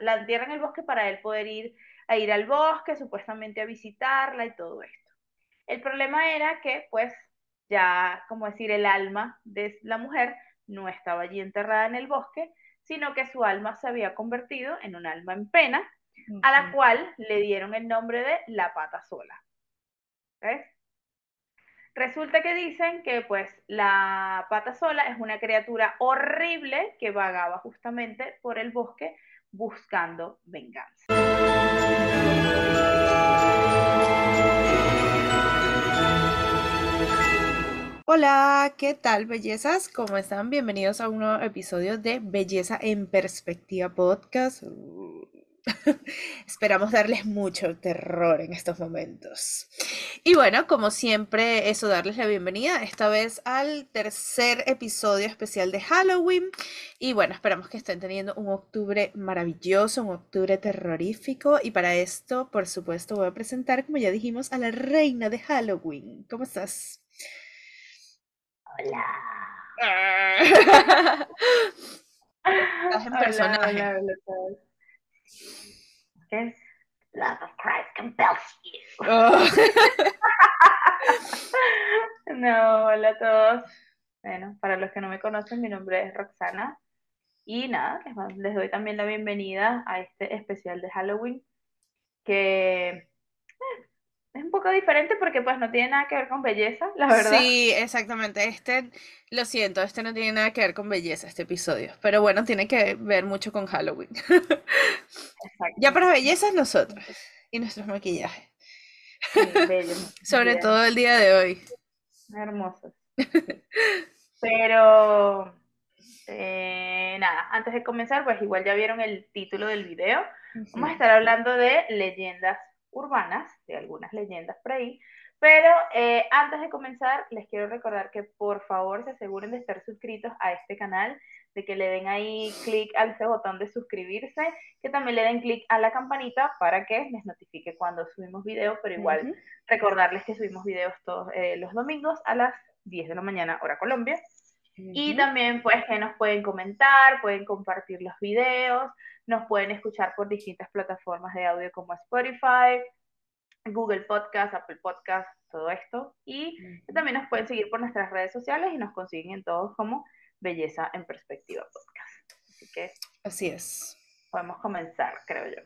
La entierra en el bosque para él poder ir a ir al bosque, supuestamente a visitarla y todo esto. El problema era que, pues, ya, como decir, el alma de la mujer no estaba allí enterrada en el bosque, sino que su alma se había convertido en un alma en pena, a la cual le dieron el nombre de la pata sola. Resulta que dicen que pues la pata sola es una criatura horrible que vagaba justamente por el bosque buscando venganza. Hola, ¿qué tal bellezas? ¿Cómo están? Bienvenidos a un nuevo episodio de Belleza en Perspectiva Podcast. Esperamos darles mucho terror en estos momentos. Y bueno, como siempre, eso, darles la bienvenida esta vez al tercer episodio especial de Halloween. Y bueno, esperamos que estén teniendo un octubre maravilloso, un octubre terrorífico. Y para esto, por supuesto, voy a presentar, como ya dijimos, a la reina de Halloween. ¿Cómo estás? Hola. Estás en personaje. Love of Christ compels you. Oh. no, hola a todos. Bueno, para los que no me conocen, mi nombre es Roxana. Y nada, les doy también la bienvenida a este especial de Halloween que es un poco diferente porque pues no tiene nada que ver con belleza, la verdad. Sí, exactamente. Este, lo siento, este no tiene nada que ver con belleza, este episodio. Pero bueno, tiene que ver mucho con Halloween. ya para belleza es nosotros y nuestros maquillajes. Sobre todo el día de hoy. Hermosos. Pero eh, nada, antes de comenzar, pues igual ya vieron el título del video. Vamos a estar hablando de leyendas urbanas, de algunas leyendas por ahí. Pero eh, antes de comenzar, les quiero recordar que por favor se aseguren de estar suscritos a este canal, de que le den ahí clic al ese botón de suscribirse, que también le den clic a la campanita para que les notifique cuando subimos videos, pero igual recordarles que subimos videos todos eh, los domingos a las 10 de la mañana, hora Colombia. Y también pues que nos pueden comentar, pueden compartir los videos, nos pueden escuchar por distintas plataformas de audio como Spotify, Google Podcast, Apple Podcast, todo esto. Y también nos pueden seguir por nuestras redes sociales y nos consiguen en todos como Belleza en Perspectiva Podcast. Así que. Así es. Podemos comenzar, creo yo.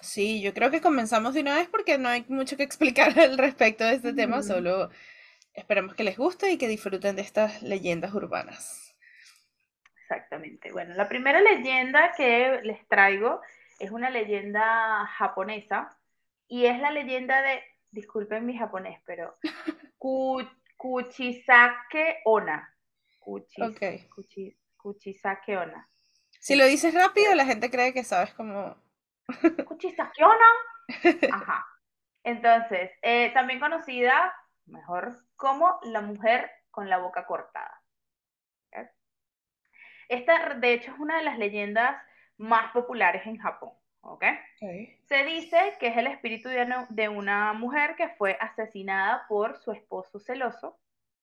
Sí, yo creo que comenzamos de una vez porque no hay mucho que explicar al respecto de este tema, solo esperamos que les guste y que disfruten de estas leyendas urbanas. Exactamente. Bueno, la primera leyenda que les traigo es una leyenda japonesa y es la leyenda de, disculpen mi japonés, pero Kuchisake Ona. Kuchisake Ona. Si lo dices rápido, la gente cree que sabes cómo. Kuchisake Ona. Ajá. Entonces, eh, también conocida, mejor, como la mujer con la boca cortada. Esta, de hecho, es una de las leyendas más populares en Japón. ¿okay? Se dice que es el espíritu de una, mujer que fue asesinada por su esposo celoso,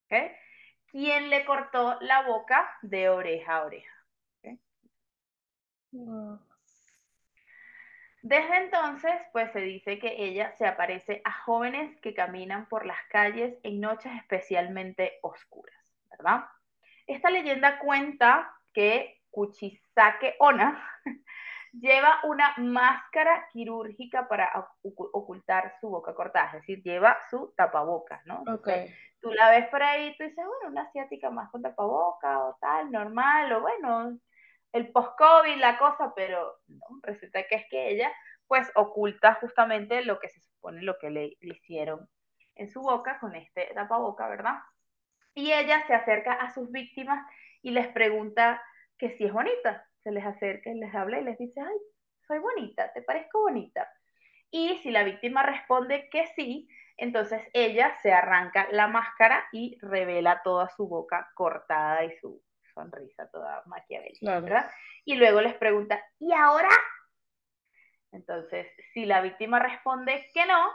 ¿okay? quien le cortó la boca de oreja a oreja. Desde entonces, pues se dice que ella se aparece a jóvenes que caminan por las calles en noches especialmente oscuras, ¿verdad? Esta leyenda cuenta que Kuchisake Ona lleva una máscara quirúrgica para ocultar su boca cortada, es decir, lleva su tapabocas, ¿no? Okay. Tú la ves por ahí y tú dices, bueno, una asiática más con tapaboca o tal, normal, o bueno, el post-COVID, la cosa, pero no, resulta que es que ella pues oculta justamente lo que se supone lo que le, le hicieron en su boca con este tapaboca, ¿verdad? Y ella se acerca a sus víctimas y les pregunta que si es bonita. Se les acerca y les habla y les dice, ay, soy bonita, ¿te parezco bonita? Y si la víctima responde que sí, entonces ella se arranca la máscara y revela toda su boca cortada y su sonrisa toda maquiavélica, ¿verdad? Y luego les pregunta, ¿y ahora? Entonces, si la víctima responde que no,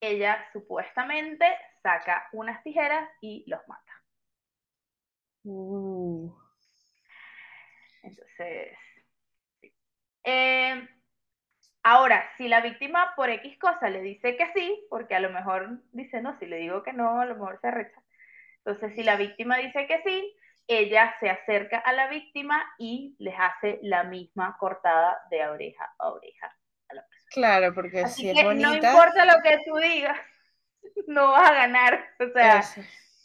ella supuestamente saca unas tijeras y los mata. Uh. Entonces, Eh, ahora, si la víctima por X cosa le dice que sí, porque a lo mejor dice no, si le digo que no, a lo mejor se rechaza. Entonces, si la víctima dice que sí, ella se acerca a la víctima y les hace la misma cortada de oreja a oreja a la persona. Claro, porque si es bonita... No importa lo que tú digas, no vas a ganar. O sea,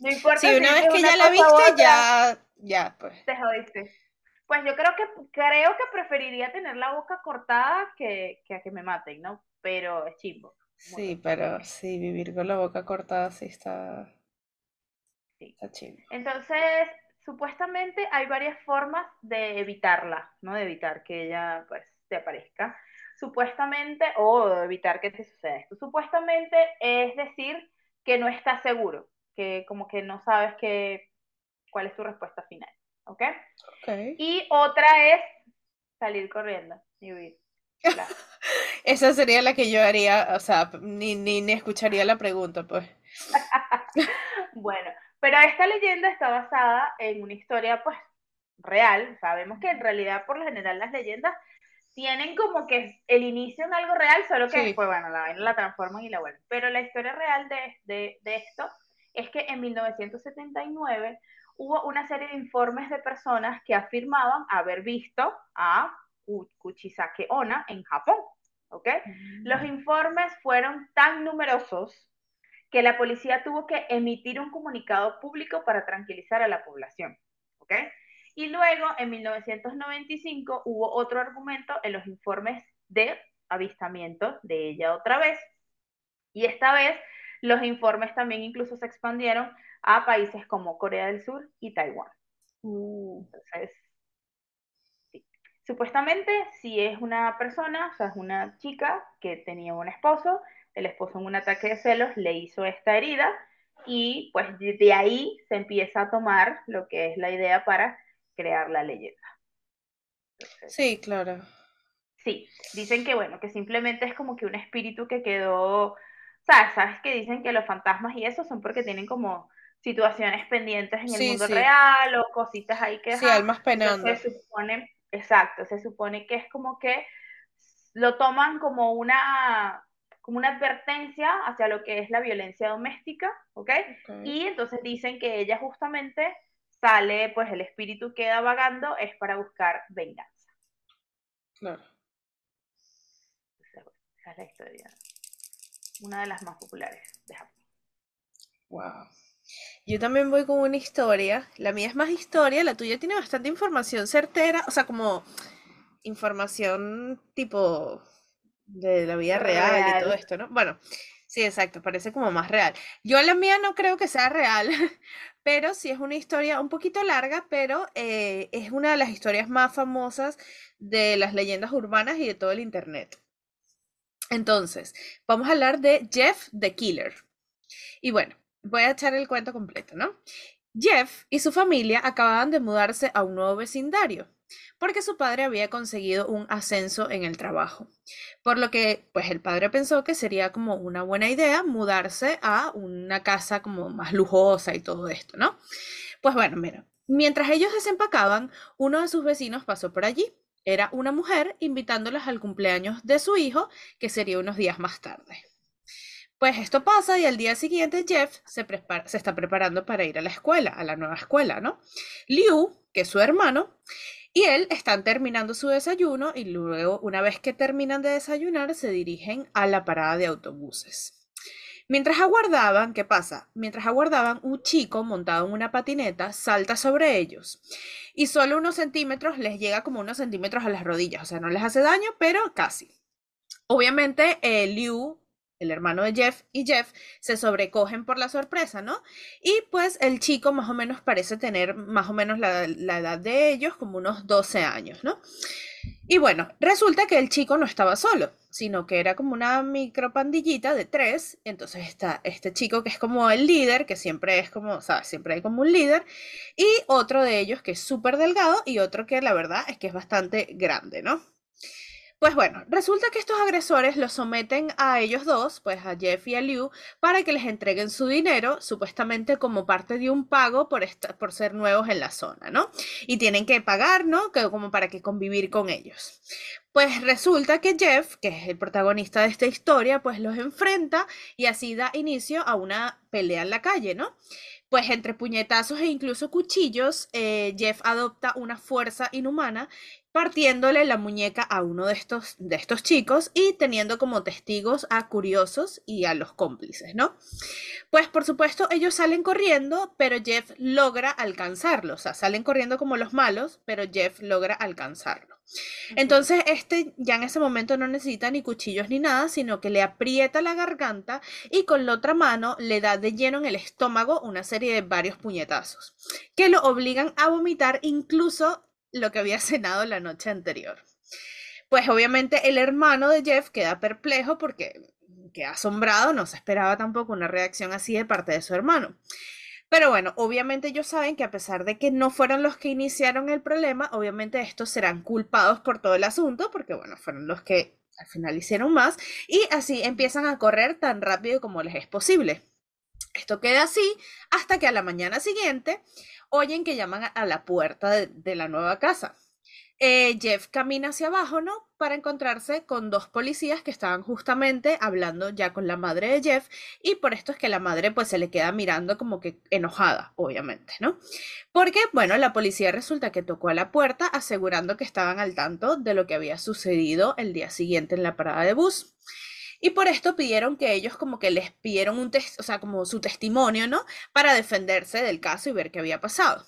no importa. Si una vez que ya la viste, ya, ya, pues. Te jodiste. Pues yo creo que creo que preferiría tener la boca cortada que, que a que me maten, ¿no? Pero es chimbo. Sí, pero sí, vivir con la boca cortada sí está. Sí. Está chimbo. Entonces, supuestamente hay varias formas de evitarla, ¿no? De evitar que ella, pues, te aparezca. Supuestamente, o de evitar que te suceda esto. Supuestamente es decir que no estás seguro, que como que no sabes que, cuál es tu respuesta final. ¿ok? Y otra es salir corriendo y huir. Esa sería la que yo haría, o sea, ni, ni, ni escucharía la pregunta, pues. bueno, pero esta leyenda está basada en una historia, pues, real. Sabemos que en realidad, por lo general, las leyendas tienen como que el inicio en algo real, solo que después, bueno, la la transforman y la vuelven. Pero la historia real de, de, de esto es que en 1979 hubo una serie de informes de personas que afirmaban haber visto a Kuchisake Onna en Japón. ¿ok? Mm. Los informes fueron tan numerosos que la policía tuvo que emitir un comunicado público para tranquilizar a la población. ¿ok? Y luego, en 1995, hubo otro argumento en los informes de avistamiento de ella otra vez. Y esta vez los informes también incluso se expandieron a países como Corea del Sur y Taiwán. Uh. Entonces, sí. Supuestamente, si es una persona, o sea, es una chica que tenía un esposo, el esposo en un ataque de celos le hizo esta herida y pues de ahí se empieza a tomar lo que es la idea para crear la leyenda. sí, claro. Sí, dicen que bueno, que simplemente es como que un espíritu que quedó, ¿sabes? ¿Sabes que dicen que los fantasmas y eso son porque tienen como situaciones pendientes en el mundo real o cositas ahí que... Sí, almas penando. Se supone, exacto, se supone que es como que lo toman como una como una advertencia hacia lo que es la violencia doméstica, ¿ok? Y entonces dicen que ella justamente sale, pues el espíritu queda vagando, es para buscar venganza. Claro. Esa es la historia. Una de las más populares de Japón. Wow. Yo también voy con una historia. La mía es más historia, la tuya tiene bastante información certera, o sea, como información tipo de la vida real, y todo esto, ¿no? Bueno, sí, exacto, parece como más real. Yo la mía no creo que sea real, pero sí es una historia un poquito larga, pero eh, es una de las historias más famosas de las leyendas urbanas y de todo el internet. Entonces, vamos a hablar de Jeff the Killer. Y bueno, voy a echar el cuento completo, ¿no? Jeff y su familia acababan de mudarse a un nuevo vecindario, porque su padre había conseguido un ascenso en el trabajo. Por lo que, pues el padre pensó que sería como una buena idea mudarse a una casa como más lujosa y todo esto, ¿no? Pues bueno, mira, mientras ellos desempacaban, uno de sus vecinos pasó por allí. Era una mujer invitándoles al cumpleaños de su hijo, que sería unos días más tarde. Pues esto pasa y al día siguiente Jeff se, se está preparando para ir a la escuela, a la nueva escuela, ¿no? Liu, que es su hermano, y él están terminando su desayuno y luego, una vez que terminan de desayunar, se dirigen a la parada de autobuses. Mientras aguardaban, ¿qué pasa? Mientras aguardaban, un chico montado en una patineta salta sobre ellos y solo unos centímetros les llega como unos centímetros a las rodillas, o sea, no les hace daño, pero casi. Obviamente, eh, Liu el hermano de Jeff y Jeff se sobrecogen por la sorpresa, ¿no? Y pues el chico más o menos parece tener más o menos la, edad de ellos, como unos 12 años, ¿no? Y bueno, resulta que el chico no estaba solo, sino que era como una micro pandillita de tres. Entonces está este chico que es como el líder, que siempre es como, ¿sabes? Siempre hay como un líder. Y otro de ellos que es súper delgado y otro que la verdad es que es bastante grande, ¿no? Pues bueno, resulta que estos agresores los someten a ellos dos, pues a Jeff y a Liu, para que les entreguen su dinero, supuestamente como parte de un pago por, por ser nuevos en la zona, ¿no? Y tienen que pagar, ¿no? Como para que convivir con ellos. Pues resulta que Jeff, que es el protagonista de esta historia, pues los enfrenta y así da inicio a una pelea en la calle, ¿no? Pues entre puñetazos e incluso cuchillos, eh, Jeff adopta una fuerza inhumana partiéndole la muñeca a uno de estos, de estos chicos y teniendo como testigos a curiosos y a los cómplices, ¿no? Pues por supuesto ellos salen corriendo, pero Jeff logra alcanzarlos, o sea, salen corriendo como los malos, pero Jeff logra alcanzarlo. Entonces, este ya en ese momento no necesita ni cuchillos ni nada, sino que le aprieta la garganta y con la otra mano le da de lleno en el estómago una serie de varios puñetazos, que lo obligan a vomitar incluso lo que había cenado la noche anterior. Pues obviamente el hermano de Jeff queda perplejo porque queda asombrado, no se esperaba tampoco una reacción así de parte de su hermano. Pero bueno, obviamente ellos saben que a pesar de que no fueron los que iniciaron el problema, obviamente estos serán culpados por todo el asunto, porque bueno, fueron los que al final hicieron más, y así empiezan a correr tan rápido como les es posible. Esto queda así hasta que a la mañana siguiente oyen que llaman a la puerta de, la nueva casa. Eh, Jeff camina hacia abajo, ¿no? Para encontrarse con dos policías que estaban justamente hablando ya con la madre de Jeff y por esto es que la madre pues se le queda mirando como que enojada, obviamente, ¿no? Porque, bueno, la policía resulta que tocó a la puerta asegurando que estaban al tanto de lo que había sucedido el día siguiente en la parada de bus. Y por esto pidieron que ellos como que les pidieron un test, o sea, como su testimonio, ¿no? Para defenderse del caso y ver qué había pasado.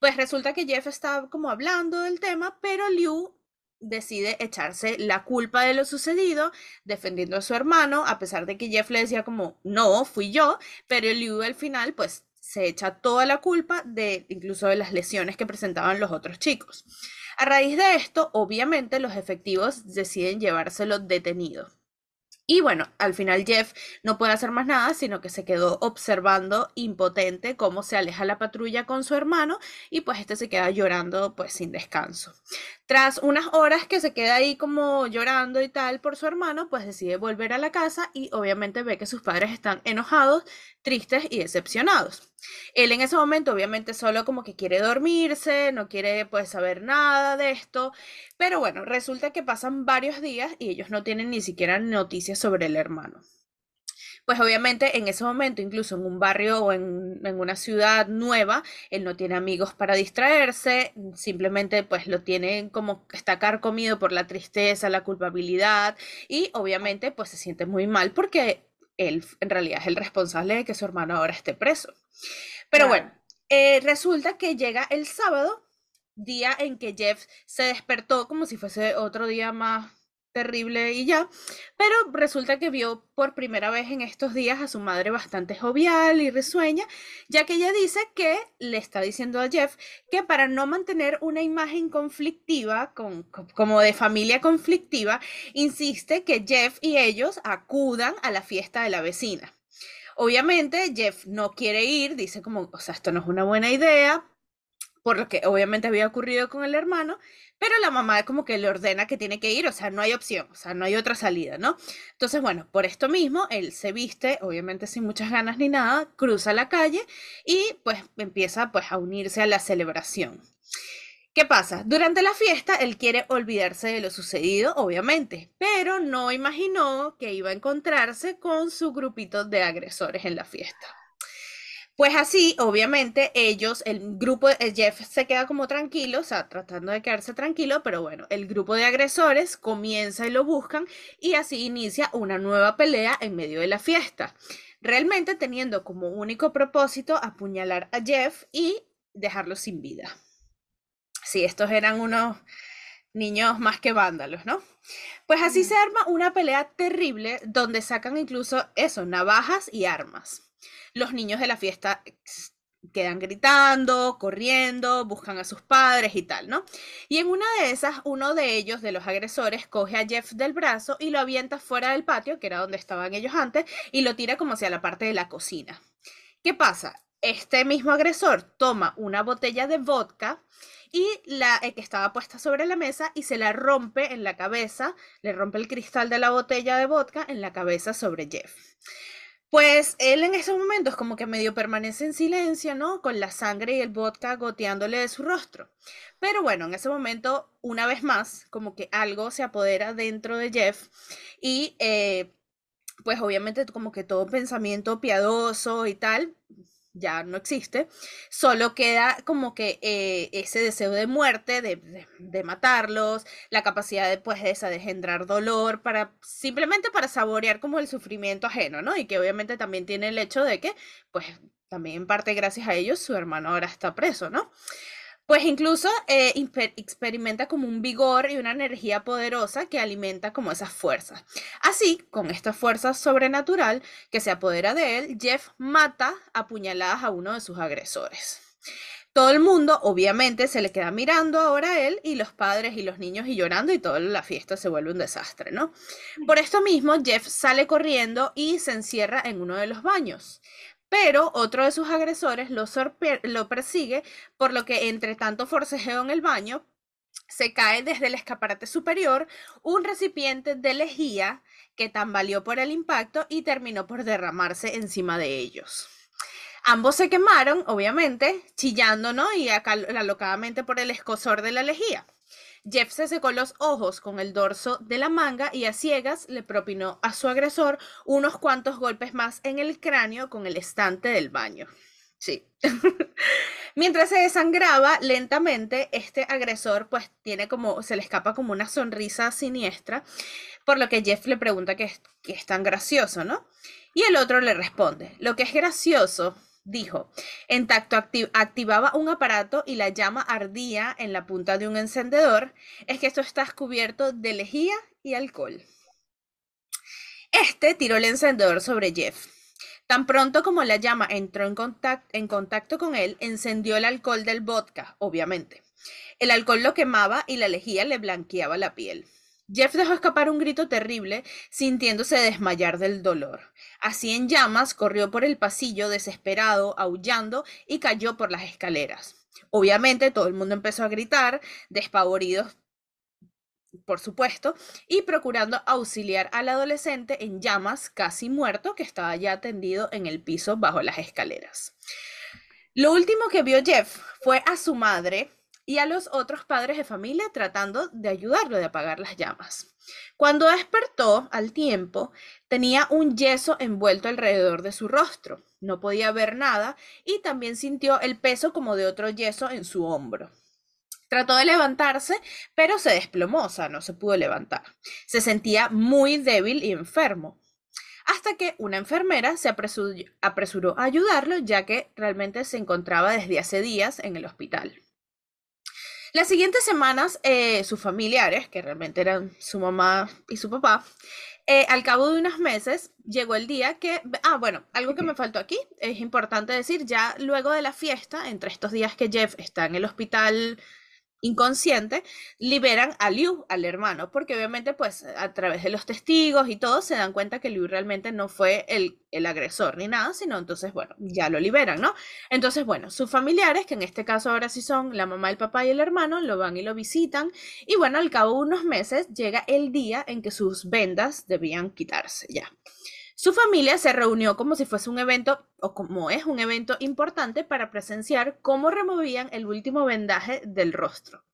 Pues resulta que Jeff estaba como hablando del tema, pero Liu decide echarse la culpa de lo sucedido, defendiendo a su hermano, a pesar de que Jeff le decía como, no, fui yo, pero Liu al final pues se echa toda la culpa de incluso de las lesiones que presentaban los otros chicos. A raíz de esto, obviamente los efectivos deciden llevárselo detenido. Y bueno, al final Jeff no puede hacer más nada, sino que se quedó observando impotente cómo se aleja la patrulla con su hermano y pues este se queda llorando pues sin descanso. Tras unas horas que se queda ahí como llorando y tal por su hermano, pues decide volver a la casa y obviamente ve que sus padres están enojados, tristes y decepcionados. Él en ese momento obviamente solo como que quiere dormirse, no quiere pues saber nada de esto, pero bueno, resulta que pasan varios días y ellos no tienen ni siquiera noticias sobre el hermano. Pues obviamente en ese momento, incluso en un barrio o en, una ciudad nueva, él no tiene amigos para distraerse, simplemente pues lo tiene como está carcomido por la tristeza, la culpabilidad y obviamente pues se siente muy mal porque él en realidad es el responsable de que su hermano ahora esté preso. Pero bueno, eh, resulta que llega el sábado, día en que Jeff se despertó como si fuese otro día más terrible y ya, pero resulta que vio por primera vez en estos días a su madre bastante jovial y risueña, ya que ella dice que le está diciendo a Jeff que para no mantener una imagen conflictiva, con, como de familia conflictiva, insiste que Jeff y ellos acudan a la fiesta de la vecina. Obviamente Jeff no quiere ir, dice como, o sea, esto no es una buena idea, por lo que obviamente había ocurrido con el hermano, pero la mamá como que le ordena que tiene que ir, o sea, no hay opción, o sea, no hay otra salida, ¿no? Entonces, bueno, por esto mismo, él se viste, obviamente sin muchas ganas ni nada, cruza la calle y pues empieza pues a unirse a la celebración. ¿Qué pasa? Durante la fiesta él quiere olvidarse de lo sucedido, obviamente, pero no imaginó que iba a encontrarse con su grupito de agresores en la fiesta. Pues así, obviamente, ellos, el grupo de Jeff se queda como tranquilo, o sea, tratando de quedarse tranquilo, pero bueno, el grupo de agresores comienza y lo buscan y así inicia una nueva pelea en medio de la fiesta, realmente teniendo como único propósito apuñalar a Jeff y dejarlo sin vida. Sí, estos eran unos niños más que vándalos, ¿no? Pues así se arma una pelea terrible donde sacan incluso eso, navajas y armas los niños de la fiesta quedan gritando, corriendo, buscan a sus padres y tal, ¿no? Y en una de esas, uno de ellos, de los agresores, coge a Jeff del brazo y lo avienta fuera del patio, que era donde estaban ellos antes, y lo tira como hacia la parte de la cocina. ¿Qué pasa? Este mismo agresor toma una botella de vodka y la eh, que estaba puesta sobre la mesa y se la rompe en la cabeza, le rompe el cristal de la botella de vodka en la cabeza sobre Jeff. Pues él en esos momentos como que medio permanece en silencio, ¿no? Con la sangre y el vodka goteándole de su rostro. Pero bueno, en ese momento, una vez más, como que algo se apodera dentro de Jeff y eh, pues obviamente como que todo pensamiento piadoso y tal ya no existe, solo queda como que eh, ese deseo de muerte, de, matarlos, la capacidad de, pues, esa de engendrar dolor, para, simplemente para saborear como el sufrimiento ajeno, ¿no? Y que obviamente también tiene el hecho de que, pues, también en parte gracias a ellos, su hermano ahora está preso, ¿no? Pues incluso eh, experimenta como un vigor y una energía poderosa que alimenta como esas fuerzas. Así, con esta fuerza sobrenatural que se apodera de él, Jeff mata a puñaladas a uno de sus agresores. Todo el mundo, obviamente, se le queda mirando ahora a él y los padres y los niños y llorando y toda la fiesta se vuelve un desastre, ¿no? Por esto mismo, Jeff sale corriendo y se encierra en uno de los baños pero otro de sus agresores lo, persigue, por lo que entre tanto forcejeo en el baño, se cae desde el escaparate superior un recipiente de lejía que tambaleó por el impacto y terminó por derramarse encima de ellos. Ambos se quemaron, obviamente, chillando ¿no? y alocadamente por el escosor de la lejía. Jeff se secó los ojos con el dorso de la manga y a ciegas le propinó a su agresor unos cuantos golpes más en el cráneo con el estante del baño. Sí. Mientras se desangraba lentamente, este agresor pues tiene como, se le escapa como una sonrisa siniestra, por lo que Jeff le pregunta qué es tan gracioso, ¿no? Y el otro le responde, lo que es gracioso dijo. En tacto activaba un aparato y la llama ardía en la punta de un encendedor. Es que esto está cubierto de lejía y alcohol. Este tiró el encendedor sobre Jeff. Tan pronto como la llama entró en, en contacto con él, encendió el alcohol del vodka, obviamente. El alcohol lo quemaba y la lejía le blanqueaba la piel. Jeff dejó escapar un grito terrible, sintiéndose desmayar del dolor. Así en llamas, corrió por el pasillo desesperado, aullando, y cayó por las escaleras. Obviamente todo el mundo empezó a gritar, despavoridos, por supuesto, y procurando auxiliar al adolescente en llamas, casi muerto, que estaba ya tendido en el piso bajo las escaleras. Lo último que vio Jeff fue a su madre, y a los otros padres de familia tratando de ayudarlo a apagar las llamas. Cuando despertó al tiempo, tenía un yeso envuelto alrededor de su rostro. No podía ver nada y también sintió el peso como de otro yeso en su hombro. Trató de levantarse, pero se desplomó, o no se pudo levantar. Se sentía muy débil y enfermo. Hasta que una enfermera se apresuró a ayudarlo, ya que realmente se encontraba desde hace días en el hospital. Las siguientes semanas, eh, sus familiares, que realmente eran su mamá y su papá, eh, al cabo de unos meses llegó el día que, ah, bueno, algo que me faltó aquí, es importante decir, ya luego de la fiesta, entre estos días que Jeff está en el hospital inconsciente, liberan a Liu, al hermano, porque obviamente pues a través de los testigos y todo se dan cuenta que Liu realmente no fue el, el, agresor ni nada, sino entonces, bueno, ya lo liberan, ¿no? Entonces, bueno, sus familiares, que en este caso ahora sí son la mamá, el papá y el hermano, lo van y lo visitan y bueno, al cabo de unos meses llega el día en que sus vendas debían quitarse ya. Su familia se reunió como si fuese un evento, o como es un evento importante, para presenciar cómo removían el último vendaje del rostro.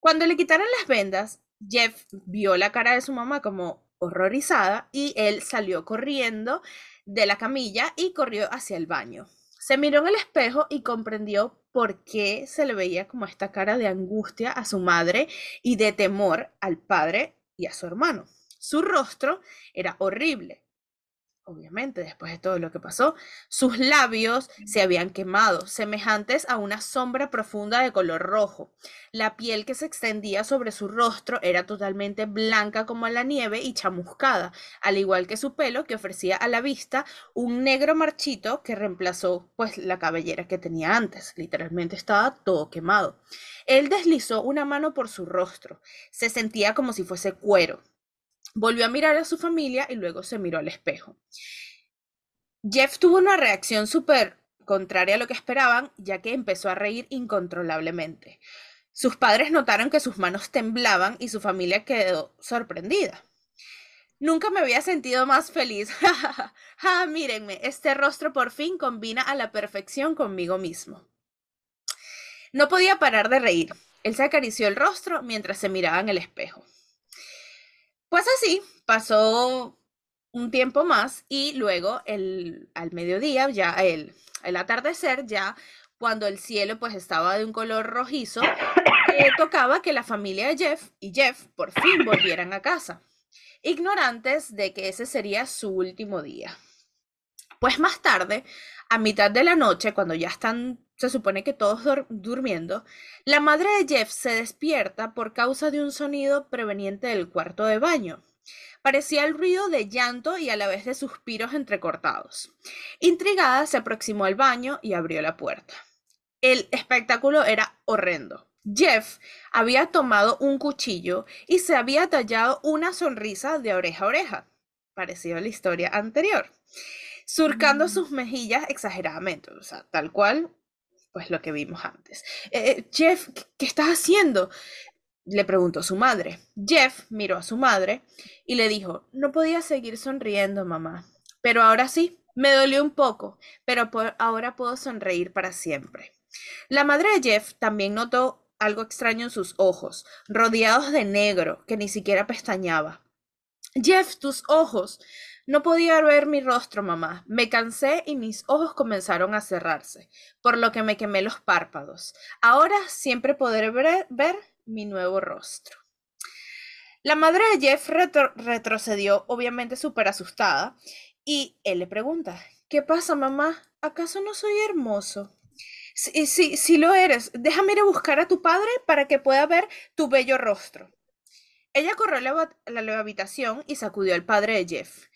Cuando le quitaron las vendas, Jeff vio la cara de su mamá como horrorizada y él salió corriendo de la camilla y corrió hacia el baño. Se miró en el espejo y comprendió por qué se le veía como esta cara de angustia a su madre y de temor al padre y a su hermano. Su rostro era horrible, obviamente, después de todo lo que pasó, sus labios se habían quemado, semejantes a una sombra profunda de color rojo. La piel que se extendía sobre su rostro era totalmente blanca como la nieve y chamuscada, al igual que su pelo que ofrecía a la vista un negro marchito que reemplazó pues la cabellera que tenía antes. Literalmente estaba todo quemado. Él deslizó una mano por su rostro. Se sentía como si fuese cuero. Volvió a mirar a su familia y luego se miró al espejo. Jeff tuvo una reacción súper contraria a lo que esperaban, ya que empezó a reír incontrolablemente. Sus padres notaron que sus manos temblaban y su familia quedó sorprendida. Nunca me había sentido más feliz. ja, mírenme, este rostro por fin combina a la perfección conmigo mismo. No podía parar de reír. Él se acarició el rostro mientras se miraba en el espejo. Pues así, pasó un tiempo más y luego el, al mediodía, ya el, el atardecer, ya cuando el cielo pues estaba de un color rojizo, eh, tocaba que la familia de Jeff y Jeff por fin volvieran a casa ignorantes de que ese sería su último día. Pues más tarde, a mitad de la noche, cuando ya están, se supone que todos durmiendo, la madre de Jeff se despierta por causa de un sonido proveniente del cuarto de baño. Parecía el ruido de llanto y a la vez de suspiros entrecortados. Intrigada, se aproximó al baño y abrió la puerta. El espectáculo era horrendo. Jeff había tomado un cuchillo y se había tallado una sonrisa de oreja a oreja, parecido a la historia anterior, surcando mm. sus mejillas exageradamente, o sea, tal cual, pues lo que vimos antes. Eh, eh, Jeff, ¿qué, estás haciendo? Le preguntó su madre. Jeff miró a su madre y le dijo, no podía seguir sonriendo, mamá, pero ahora sí, me dolió un poco, pero ahora puedo sonreír para siempre. La madre de Jeff también notó algo extraño en sus ojos, rodeados de negro, que ni siquiera pestañaba. Jeff, tus ojos. No podía ver mi rostro, mamá. Me cansé y mis ojos comenzaron a cerrarse, por lo que me quemé los párpados. Ahora siempre podré ver, mi nuevo rostro. La madre de Jeff retrocedió, obviamente súper asustada, y él le pregunta, ¿qué pasa, mamá? ¿Acaso no soy hermoso? Sí, sí, sí lo eres. Déjame ir a buscar a tu padre para que pueda ver tu bello rostro. Ella corrió a la, habitación y sacudió al padre de Jeff.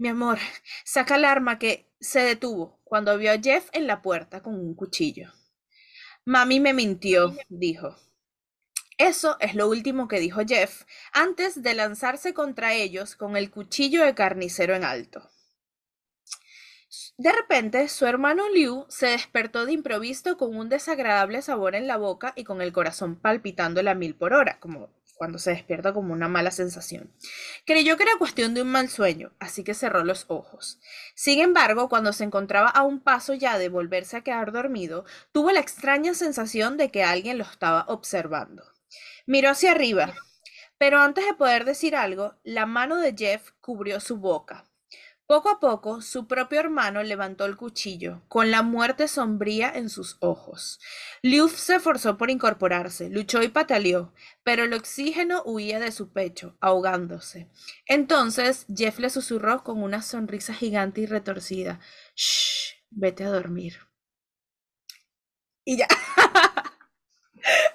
Mi amor, saca el arma que se detuvo cuando vio a Jeff en la puerta con un cuchillo. Mami me mintió, dijo. Eso es lo último que dijo Jeff antes de lanzarse contra ellos con el cuchillo de carnicero en alto. De repente, su hermano Liu se despertó de improviso con un desagradable sabor en la boca y con el corazón palpitando a mil por hora, como cuando se despierta como una mala sensación. Creyó que era cuestión de un mal sueño, así que cerró los ojos. Sin embargo, cuando se encontraba a un paso ya de volverse a quedar dormido, tuvo la extraña sensación de que alguien lo estaba observando. Miró hacia arriba, pero antes de poder decir algo, la mano de Jeff cubrió su boca. Poco a poco, su propio hermano levantó el cuchillo, con la muerte sombría en sus ojos. Liu se esforzó por incorporarse, luchó y pataleó, pero el oxígeno huía de su pecho, ahogándose. Entonces Jeff le susurró con una sonrisa gigante y retorcida: Shh, vete a dormir. Y ya.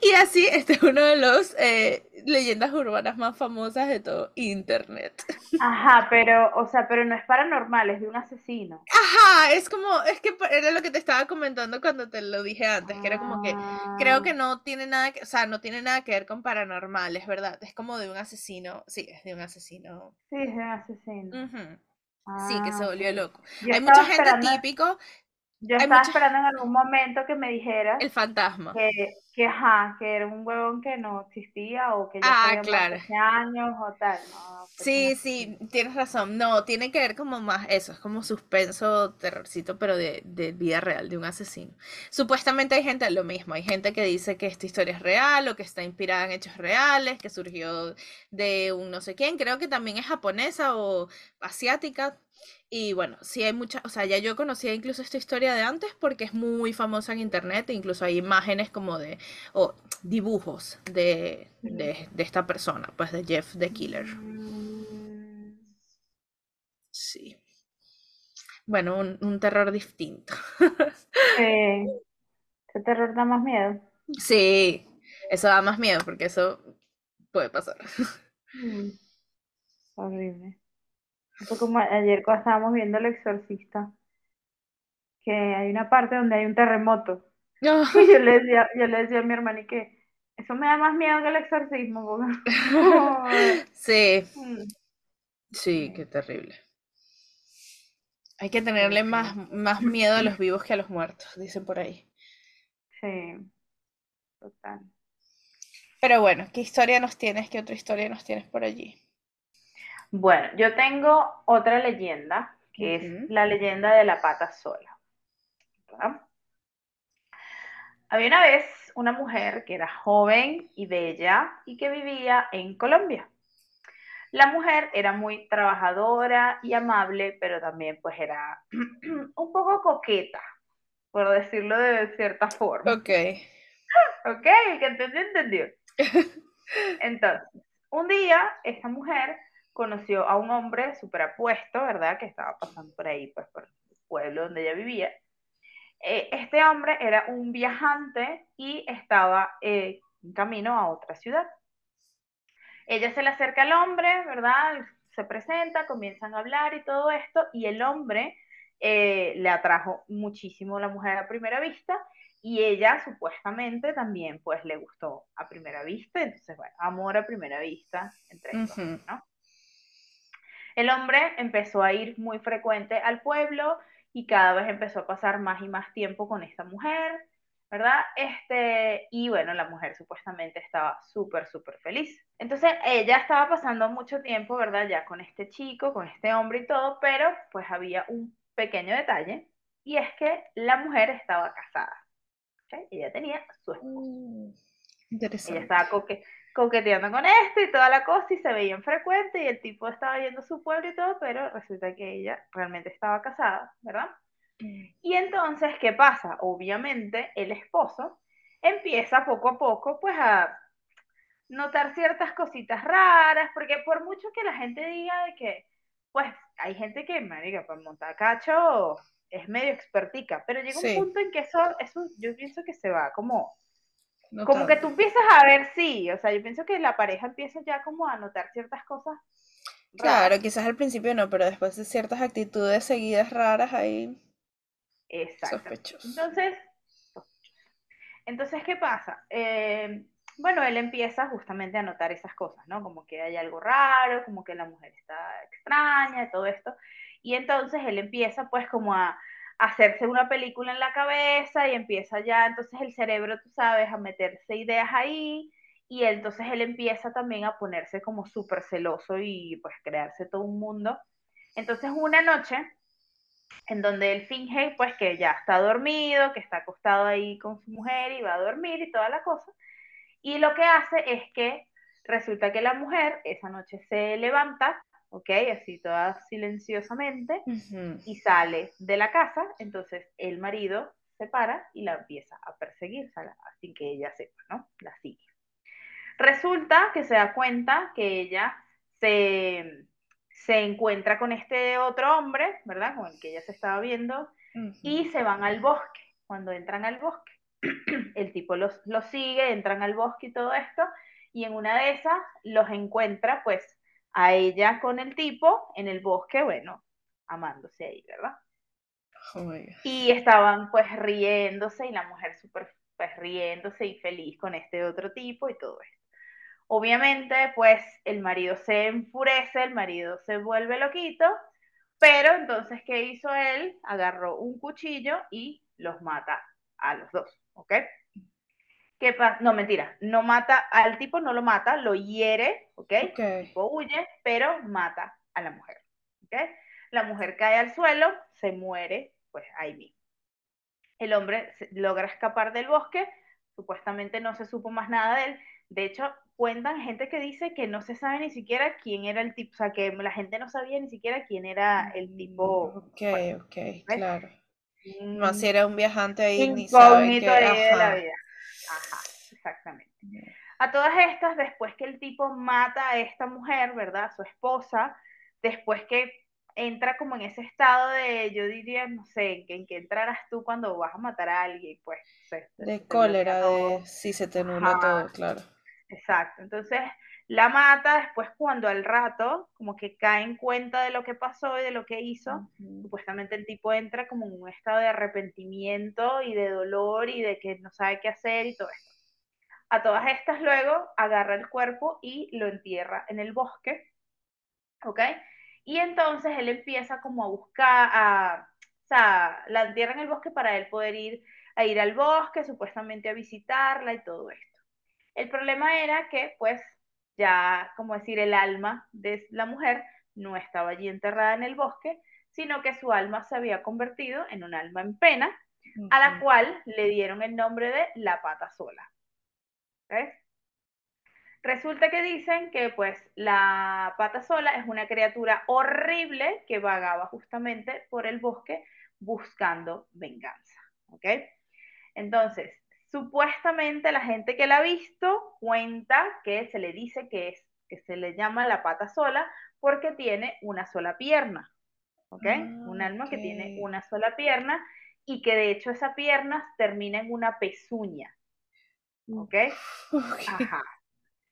y así, este es uno de los eh, leyendas urbanas más famosas de todo Internet. Ajá, pero, o sea, pero no es paranormal, es de un asesino. Ajá, es como, es que era lo que te estaba comentando cuando te lo dije antes, que era como que creo que ah. no tiene nada que, o sea, no tiene nada que ver con paranormal, es verdad, es como de un asesino, sí, es de un asesino. Sí, es de un asesino. sí, que se ah, volvió loco. Hay mucha gente típico yo estaba esperando en algún momento que me dijera el fantasma. Que, que, ajá, que era un huevón que no existía o que ya ah, claro. años o tal. sí, sí, tienes razón. No, tiene que ver como más eso, es como suspenso, terrorcito, pero de, de, vida real, de un asesino. Supuestamente hay gente lo mismo, hay gente que dice que esta historia es real o que está inspirada en hechos reales, que surgió de un no sé quién, creo que también es japonesa o asiática, y bueno, sí hay muchas, o sea, ya yo conocía incluso esta historia de antes porque es muy famosa en internet, e incluso hay imágenes como de, o dibujos de, de, esta persona, pues de Jeff the Killer. Sí. Bueno, un, terror distinto. Sí. Ese terror da más miedo. Sí, eso da más miedo porque eso puede pasar. Mm. Horrible como ayer cuando estábamos viendo El Exorcista, que hay una parte donde hay un terremoto. Y yo le decía, yo le decía a mi hermana y que eso me da más miedo que el exorcismo. sí. Mm. Sí, qué terrible. Hay que tenerle más, más miedo a los vivos que a los muertos, dicen por ahí. Sí. total. Pero bueno, ¿qué historia nos tienes? ¿Qué otra historia nos tienes por allí? Bueno, yo tengo otra leyenda, que es la leyenda de la pata sola. Había una vez una mujer que era joven y bella y que vivía en Colombia. La mujer era muy trabajadora y amable, pero también pues era un poco coqueta, por decirlo de cierta forma. Ok. Ok, el que entendió, entendió. Entonces, un día esta mujer conoció a un hombre súper apuesto, ¿verdad? Que estaba pasando por ahí, pues por el pueblo donde ella vivía. Eh, este hombre era un viajante y estaba eh, en camino a otra ciudad. Ella se le acerca al hombre, ¿verdad? Se presenta, comienzan a hablar y todo esto, y el hombre eh, le atrajo muchísimo a la mujer a primera vista, y ella supuestamente también pues le gustó a primera vista, entonces bueno, amor a primera vista entre ellos, ¿no? El hombre empezó a ir muy frecuente al pueblo y cada vez empezó a pasar más y más tiempo con esta mujer, ¿verdad? Este, y bueno, la mujer supuestamente estaba súper, súper feliz. Entonces ella estaba pasando mucho tiempo, ¿verdad? Ya con este chico, con este hombre y todo, pero pues había un pequeño detalle y es que la mujer estaba casada. Ella tenía su esposo. Mm, interesante. Ella estaba coqueteando con este y toda la cosa y se veían frecuente y el tipo estaba yendo a su pueblo y todo, pero resulta que ella realmente estaba casada, ¿verdad? Mm. Y entonces, ¿qué pasa? Obviamente el esposo empieza poco a poco pues a notar ciertas cositas raras, porque por mucho que la gente diga de que, pues hay gente que, marica, para montar cacho es medio expertica, pero llega un punto en que eso, eso yo pienso que se va como, como que tú empiezas a ver, sí, o sea, yo pienso que la pareja empieza ya como a notar ciertas cosas. Claro, quizás al principio no, pero después de ciertas actitudes seguidas raras ahí. Exacto. Entonces, entonces, ¿qué pasa? Eh, bueno, él empieza justamente a notar esas cosas, ¿no? Como que hay algo raro, como que la mujer está extraña, todo esto. Y entonces él empieza pues como a, hacerse una película en la cabeza y empieza ya, entonces el cerebro, tú sabes, a meterse ideas ahí y entonces él empieza también a ponerse como súper celoso y pues crearse todo un mundo. Entonces una noche en donde él finge pues que ya está dormido, que está acostado ahí con su mujer y va a dormir y toda la cosa. Y lo que hace es que resulta que la mujer esa noche se levanta ¿ok? Así toda silenciosamente y sale de la casa, entonces el marido se para y la empieza a perseguir, sin que ella sepa, ¿no? La sigue. Resulta que se da cuenta que ella se, se encuentra con este otro hombre, ¿verdad? Con el que ella se estaba viendo, y se van al bosque. Cuando entran al bosque, el tipo los, los sigue, entran al bosque y todo esto, y en una de esas los encuentra, pues, a ella con el tipo en el bosque, bueno, amándose ahí, ¿verdad? Oh y estaban pues riéndose y la mujer súper pues riéndose y feliz con este otro tipo y todo esto. Obviamente pues el marido se enfurece, el marido se vuelve loquito, pero entonces ¿qué hizo él? Agarró un cuchillo y los mata a los dos, ¿ok? ¿Qué pasa? No, mentira, no mata, al tipo no lo mata, lo hiere, ¿ok? El tipo huye, pero mata a la mujer, ¿ok? La mujer cae al suelo, se muere, pues ahí mismo. El hombre logra escapar del bosque, supuestamente no se supo más nada de él. De hecho, cuentan gente que dice que no se sabe ni siquiera quién era el tipo, o sea, que la gente no sabía ni siquiera quién era el tipo. Ok, ok, claro. No, si era un viajante ahí, ni sabe que... de la vida. Ajá, exactamente. A todas estas, después que el tipo mata a esta mujer, ¿verdad? Su esposa, después que entra como en ese estado de, yo diría, no sé, en que entrarás tú cuando vas a matar a alguien, pues. de cólera, de si se te nula todo, claro. Exacto. Entonces, la mata, después cuando al rato como que cae en cuenta de lo que pasó y de lo que hizo, supuestamente el tipo entra como en un estado de arrepentimiento y de dolor y de que no sabe qué hacer y todo esto. A todas estas luego agarra el cuerpo y lo entierra en el bosque, ¿ok? Y entonces él empieza como a buscar, a, o sea, la entierra en el bosque para él poder ir a ir al bosque, supuestamente a visitarla y todo esto. El problema era que, pues, ya, como decir, el alma de la mujer no estaba allí enterrada en el bosque, sino que su alma se había convertido en un alma en pena, a la cual le dieron el nombre de la pata sola. Resulta que dicen que pues la pata sola es una criatura horrible que vagaba justamente por el bosque buscando venganza. ¿Ok? Entonces, supuestamente la gente que la ha visto cuenta que se le dice que es que se le llama la pata sola porque tiene una sola pierna. ¿Ok? Ah, un alma que tiene una sola pierna y que de hecho esa pierna termina en una pezuña. ¿Ok? Ajá.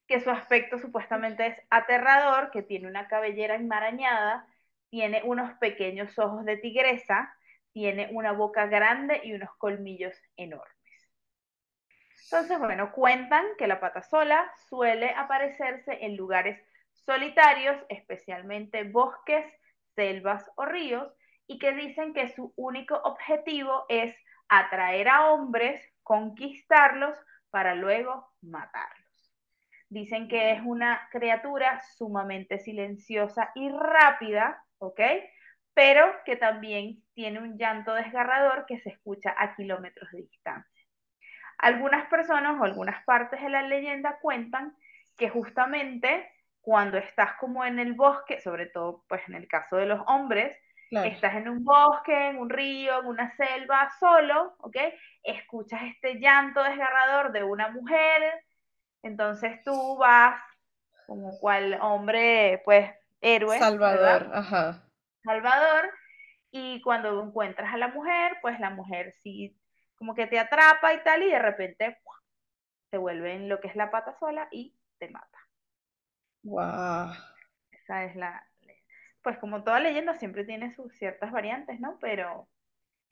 Que su aspecto supuestamente es aterrador, que tiene una cabellera enmarañada, tiene unos pequeños ojos de tigresa, tiene una boca grande y unos colmillos enormes. Entonces, bueno, cuentan que la pata sola suele aparecerse en lugares solitarios, especialmente bosques, selvas o ríos, y que dicen que su único objetivo es atraer a hombres, conquistarlos para luego matarlos. Dicen que es una criatura sumamente silenciosa y rápida, ¿ok? Pero que también tiene un llanto desgarrador que se escucha a kilómetros de distancia. Algunas personas o algunas partes de la leyenda cuentan que justamente cuando estás como en el bosque, sobre todo pues en el caso de los hombres, estás en un bosque, en un río, en una selva, solo, ¿ok? Escuchas este llanto desgarrador de una mujer, entonces tú vas como cual hombre, pues, héroe. Salvador, ajá. Salvador, y cuando encuentras a la mujer, pues la mujer sí, como que te atrapa y tal, y de repente te vuelve en lo que es la pata sola y te mata. Wow. Esa es la, pues como toda leyenda siempre tiene sus ciertas variantes, ¿no? Pero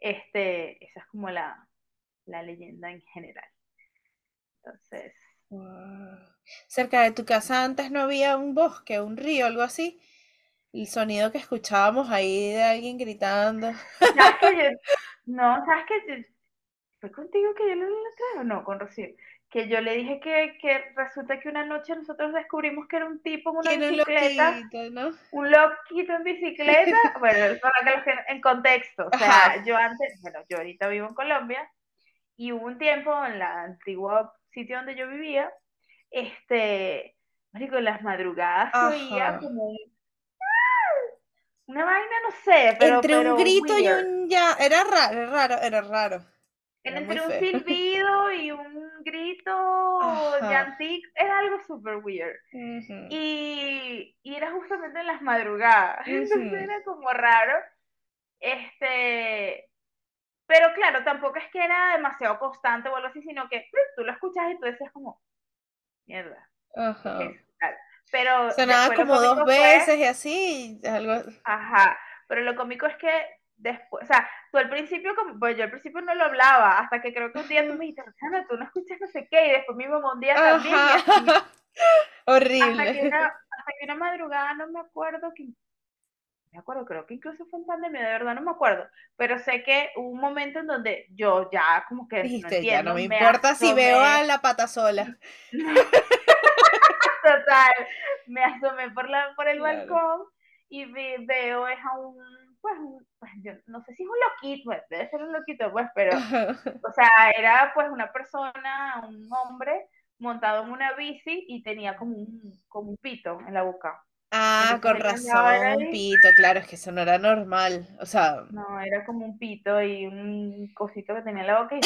este, esa es como la, leyenda en general. Entonces. Cerca de tu casa antes no había un bosque, un río, algo así. El sonido que escuchábamos ahí de alguien gritando. ¿Sabes que yo, no, ¿sabes que ¿Fue contigo que yo lo o no? Con Rocío que yo le dije que, que, resulta que una noche nosotros descubrimos que era un tipo en una bicicleta. Un loquito en bicicleta. bueno, para que en contexto. O sea, yo antes, bueno, yo ahorita vivo en Colombia y hubo un tiempo en la antigua sitio donde yo vivía, este, marico, en las madrugadas oía como un una vaina, no sé, pero. Entre un grito y un ya. Era raro, era raro, era raro. Entre un silbido y un grito llantic, era algo súper weird. y, y, era justamente en las madrugadas, entonces era como raro. Este, pero claro, tampoco es que era demasiado constante o algo así, sino que tú lo escuchas y tú decías como, mierda. Ajá. Pero Sonaba como dos veces y así, algo. Ajá, pero lo cómico es que después, o sea, tú al principio, como, pues yo al principio no lo hablaba, hasta que creo que un día tú me dijiste, tú no escuchas no sé qué, y después mi mamá un día también. Horrible. Hasta que, una, hasta que, una, madrugada, no me acuerdo que, me acuerdo, creo que incluso fue en pandemia, de verdad no me acuerdo, pero sé que hubo un momento en donde yo ya como que Dijiste, no entiendo, ya no me, importa si veo a la pata sola. Total, me asomé por, la, por el balcón y veo es a un pues, pues, yo no sé si es un loquito, pues, debe ser un loquito, pues, pero, o sea, era pues una persona, un hombre montado en una bici y tenía como un, como un pito en la boca. Ah, con razón, un pito, claro, es que eso no era normal, o sea... No, era como un pito y un cosito que tenía en la boca y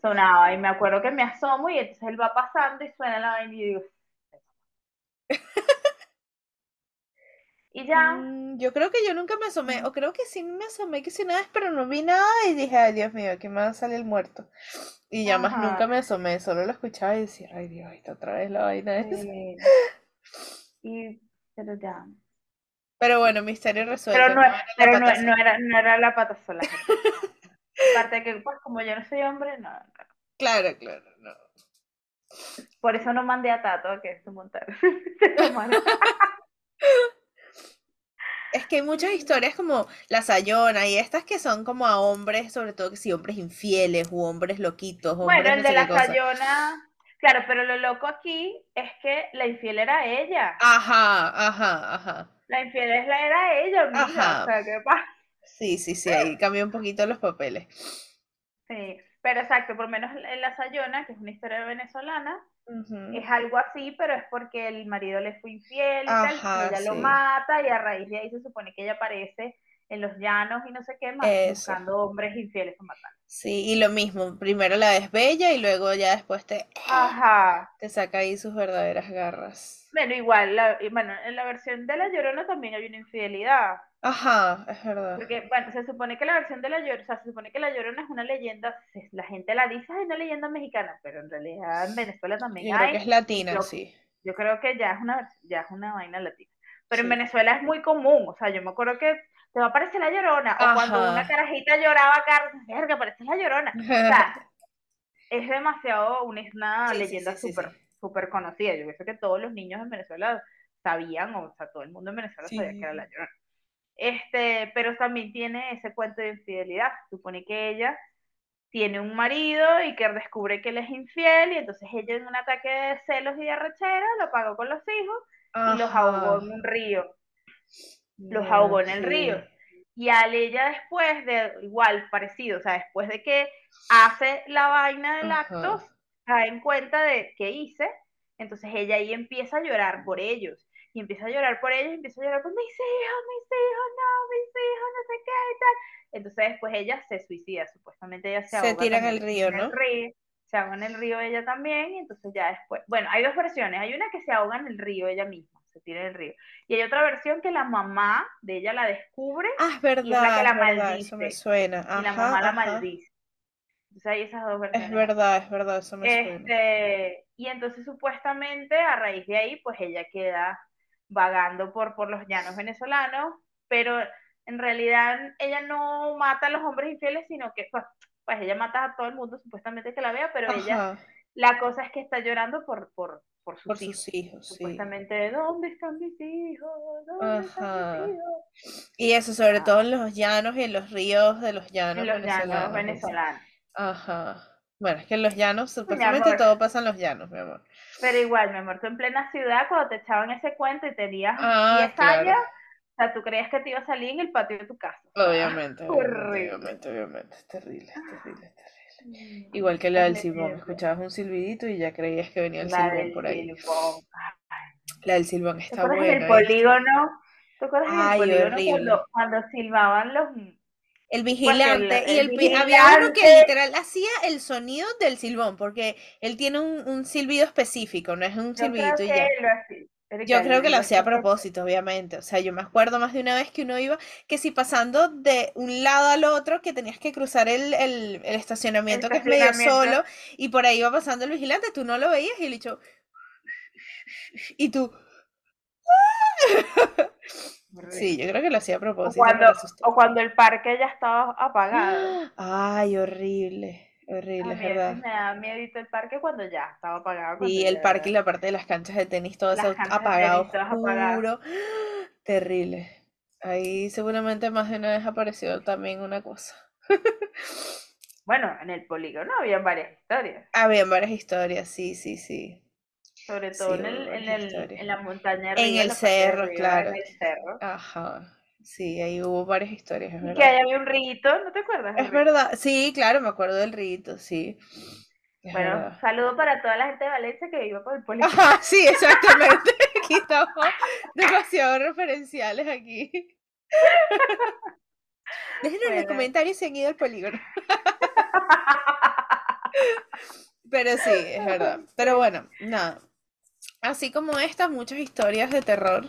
sonaba, y me acuerdo que me asomo y entonces él va pasando y suena la vaina y digo... Y ya. Mm, yo creo que yo nunca me asomé, o creo que sí me asomé que si una vez, pero no vi nada y dije, ay Dios mío, que me va a salir el muerto. Y ya más nunca me asomé, solo lo escuchaba y decía, ay Dios, está otra vez la vaina Y, pero ya. Pero bueno, misterio resuelto. Pero no, pero no, no, era, no era la pata sola. Aparte de que, pues, como yo no soy hombre, no. Claro, claro, no. Por eso no mandé a Tato que se montara. Es que hay muchas historias como La Sayona y estas que son como a hombres, sobre todo que sí, hombres infieles o hombres loquitos. Hombres Bueno, el no de la. Sayona, claro, pero lo loco aquí es que la infiel era ella. Ajá, ajá, ajá. La infiel es la era ella, amiga. Ajá. O sea, ¿qué pasa? Sí, sí, sí, ahí cambia un poquito los papeles. Sí, pero exacto, por lo menos en La Sayona, que es una historia venezolana, Es algo así, pero es porque el marido le fue infiel y tal, Ajá, y ella lo mata y a raíz de ahí se supone que ella aparece en los llanos y no sé qué más, Eso. buscando hombres infieles para matar. Sí, y lo mismo, primero la desbella y luego ya después te, Ajá. te saca ahí sus verdaderas garras. Bueno, igual, la, y bueno, en la versión de La Llorona también hay una infidelidad. Ajá, es verdad. Porque, bueno, se supone que la versión de La Llorona, o sea, se supone que La Llorona es una leyenda, se- la gente la dice, es una leyenda mexicana, pero en realidad en Venezuela también Yo creo hay. que es latina, yo- sí. Yo creo que ya es una, ya es una vaina latina. Pero en. Venezuela es muy común, o sea, yo me acuerdo que te va a aparecer La Llorona, o cuando una carajita lloraba, Carlos, verga, aparece La Llorona. O sea, es demasiado, una, es una Sí, leyenda sí, súper sí. súper conocida. Yo pienso que todos los niños en Venezuela sabían, o sea, todo el mundo en Venezuela sabía que era La Llorona. Este, pero también tiene ese cuento de infidelidad. Supone que ella tiene un marido y que descubre que él es infiel y entonces ella en un ataque de celos y de arrechera lo pagó con los hijos y los ahogó en un río. Los ahogó en el sí. río. Y al ella después de, igual, parecido, o sea, después de que hace la vaina del Ajá. acto, cae en cuenta de qué hice, entonces ella ahí empieza a llorar por ellos. Y empieza a llorar por ellos, y empieza a llorar por mis hijos, mis hijos, no, mis hijos, no sé qué y tal. Entonces después ella se suicida, supuestamente ella se Se ahoga tira en el río, en el ¿no? río, se ahoga en el río ella también, y entonces ya después, bueno, hay dos versiones, hay una que se ahoga en el río ella misma, se tira en el río, y hay otra versión que la mamá de ella la descubre Ah, es y es la verdad, que la es verdad, eso me maldice, suena. y la Ajá, mamá la maldice. Entonces hay esas dos Es versiones. verdad, es verdad, eso me suena. Este, y entonces supuestamente a raíz de ahí, pues ella queda vagando por, por los llanos venezolanos, pero en realidad ella no mata a los hombres infieles, sino que pues, pues ella mata a todo el mundo supuestamente que la vea, pero ella, la cosa es que está llorando por, por, por sus por hijos. sus hijos, sí. Supuestamente, ¿dónde están mis hijos? ¿Dónde están mis hijos? Y eso, sobre Ah. todo en los llanos y en los ríos de los llanos En los llanos venezolanos. Ajá. Bueno, es que en los llanos, supuestamente todo pasa en los llanos, mi amor. Pero igual, mi amor, tú en plena ciudad, cuando te echaban ese cuento y tenías Ah, 10 claro. años, o sea, tú creías que te iba a salir en el patio de tu casa. Obviamente, obviamente, horrible. obviamente, obviamente. Es terrible, es terrible, es terrible. Mm, Igual que la del silbón, escuchabas un silbidito y ya creías que venía el La silbón del por ahí. silbón. La del silbón ¿Te está buena. el polígono? ¿Te acuerdas Ay, el polígono cuando, cuando silbaban los... El vigilante, y el había uno que literal hacía el sonido del silbón, porque él tiene un, un silbido específico, no es un Yo creo silbidito y que ya. lo hacía. Yo creo que lo hacía a propósito, obviamente. O sea, yo me acuerdo más de una vez que uno iba, que si pasando de un lado al otro, que tenías que cruzar el, el, el estacionamiento, que es medio solo, y por ahí iba pasando el vigilante, tú no lo veías y el dicho, y tú, sí, yo creo que lo hacía a O propósito cuando, o cuando el parque ya estaba apagado. Ay, horrible, horrible, es mí a veces verdad. me da miedito el parque cuando ya estaba apagado. Y el parque y la parte de las canchas de tenis, todo Las eso apagado, tenis, oscuro. Terrible. Ahí seguramente más de una vez apareció también una cosa. Bueno, en el polígono había varias historias. Habían varias historias, sí, sí, sí. Sobre Sí, todo en, el, en, el, en la montaña En el cerro, claro. En el cerro. Ajá. Sí, ahí hubo varias historias, es Y que verdad. ahí había un rito, ¿no te acuerdas? Es verdad, sí, claro, me acuerdo del rito, sí. Es Bueno, verdad. saludo para toda la gente de Valencia que vive por el polígono. Ajá, sí, exactamente. Aquí estamos demasiado referenciales aquí. Déjenos en los comentarios si han ido al polígono. Pero sí, es verdad. Pero bueno, nada. Así como estas, muchas historias de terror.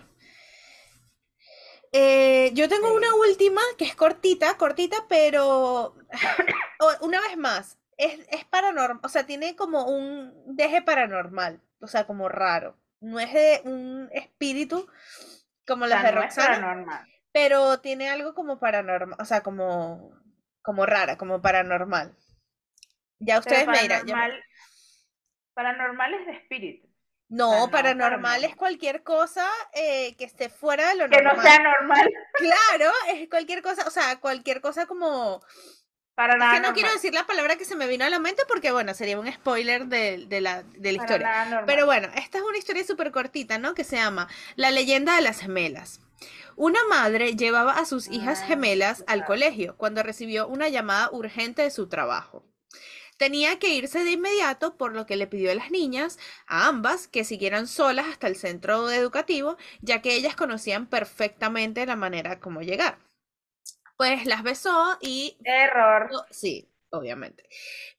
Eh, yo tengo Sí. una última que es cortita, cortita, pero una vez más, es, es paranormal, o sea, tiene como un deje paranormal, o sea, como raro. No es de un espíritu como O las de no Roxana, pero tiene algo como paranormal, o sea, como, como rara, como paranormal. Ya ustedes me dirán, yo paranormal es de espíritu. No, paranormal es cualquier cosa eh, que esté fuera de lo normal. Que no sea normal. Claro, es cualquier cosa, o sea, cualquier cosa como... Para nada. Es que no quiero decir la palabra que se me vino a la mente porque, bueno, sería un spoiler de, la, de la historia. Pero bueno, esta es una historia súper cortita, ¿no? Que se llama La leyenda de las gemelas. Una madre llevaba a sus hijas ah, gemelas al colegio cuando recibió una llamada urgente de su trabajo. Tenía que irse de inmediato, por lo que le pidió a las niñas, a ambas, que siguieran solas hasta el centro educativo, ya que ellas conocían perfectamente la manera como llegar. Pues las besó y... Error. Sí, obviamente.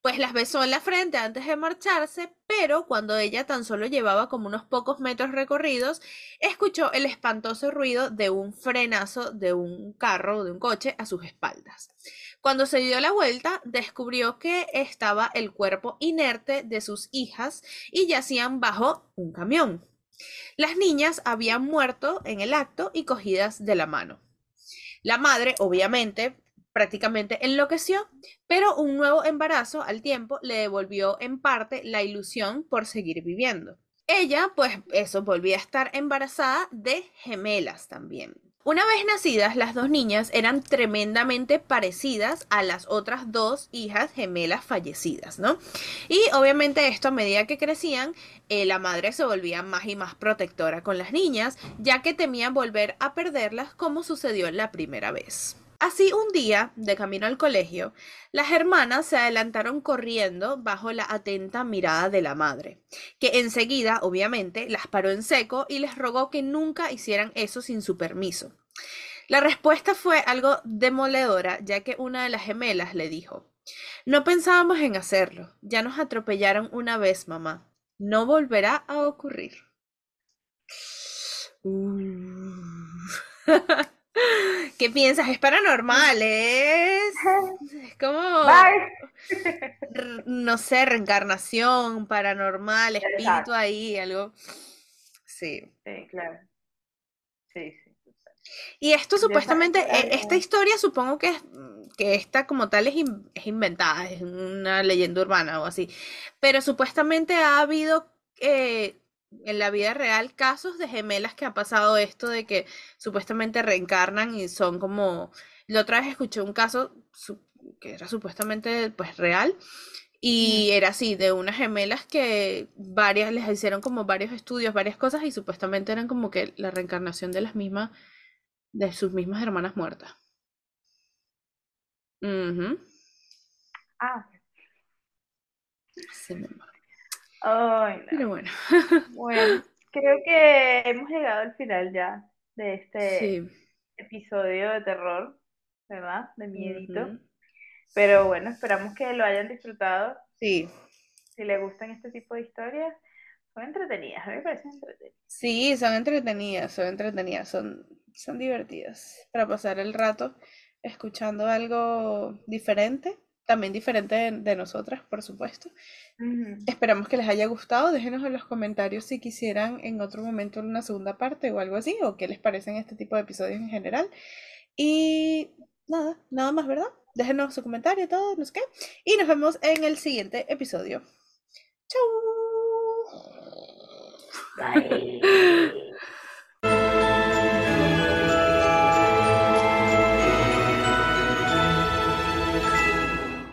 Pues las besó en la frente antes de marcharse, pero cuando ella tan solo llevaba como unos pocos metros recorridos, escuchó el espantoso ruido de un frenazo de un carro, de un coche, a sus espaldas. Cuando se dio la vuelta, descubrió que estaba el cuerpo inerte de sus hijas y yacían bajo un camión. Las niñas habían muerto en el acto y cogidas de la mano. La madre, obviamente, prácticamente enloqueció, pero un nuevo embarazo al tiempo le devolvió en parte la ilusión por seguir viviendo. Ella, pues eso, volvía a estar embarazada de gemelas también. Una vez nacidas, las dos niñas eran tremendamente parecidas a las otras dos hijas gemelas fallecidas, ¿no? Y obviamente esto a medida que crecían, eh, la madre se volvía más y más protectora con las niñas, ya que temían volver a perderlas como sucedió la primera vez. Así un día, de camino al colegio, las hermanas se adelantaron corriendo bajo la atenta mirada de la madre, que enseguida, obviamente, las paró en seco y les rogó que nunca hicieran eso sin su permiso. La respuesta fue algo demoledora, ya que una de las gemelas le dijo, No pensábamos en hacerlo, ya nos atropellaron una vez, mamá. No volverá a ocurrir. ¿Qué piensas? Es paranormal, es, es como, no sé, reencarnación, paranormal, espíritu ahí, algo. Sí. Sí, claro. Sí, sí. Y esto supuestamente, e, esta historia supongo que, que esta como tal es, es, inventada, es una leyenda urbana o así, pero supuestamente ha habido eh, en la vida real casos de gemelas que ha pasado esto de que supuestamente reencarnan y son como... La otra vez escuché un caso que era supuestamente pues real y era así, de unas gemelas que varias les hicieron como varios estudios, varias cosas y supuestamente eran como que la reencarnación de las mismas, de sus mismas hermanas muertas. Ah. Se me pero bueno. bueno, creo que hemos llegado al final ya de este episodio de terror, ¿verdad? De miedito. Pero bueno, esperamos que lo hayan disfrutado. Sí. Si les gustan este tipo de historias, son entretenidas, a mí me parecen entretenidas. Sí, son entretenidas, son entretenidas, son, son divertidas para pasar el rato escuchando algo diferente también diferente de, nosotras, por supuesto. Esperamos que les haya gustado. Déjenos en los comentarios si quisieran en otro momento una segunda parte o algo así, o qué les parecen este tipo de episodios en general. Y nada, nada más, ¿verdad? Déjenos su comentario, todo, no sé qué. Y nos vemos en el siguiente episodio. Chau. Bye.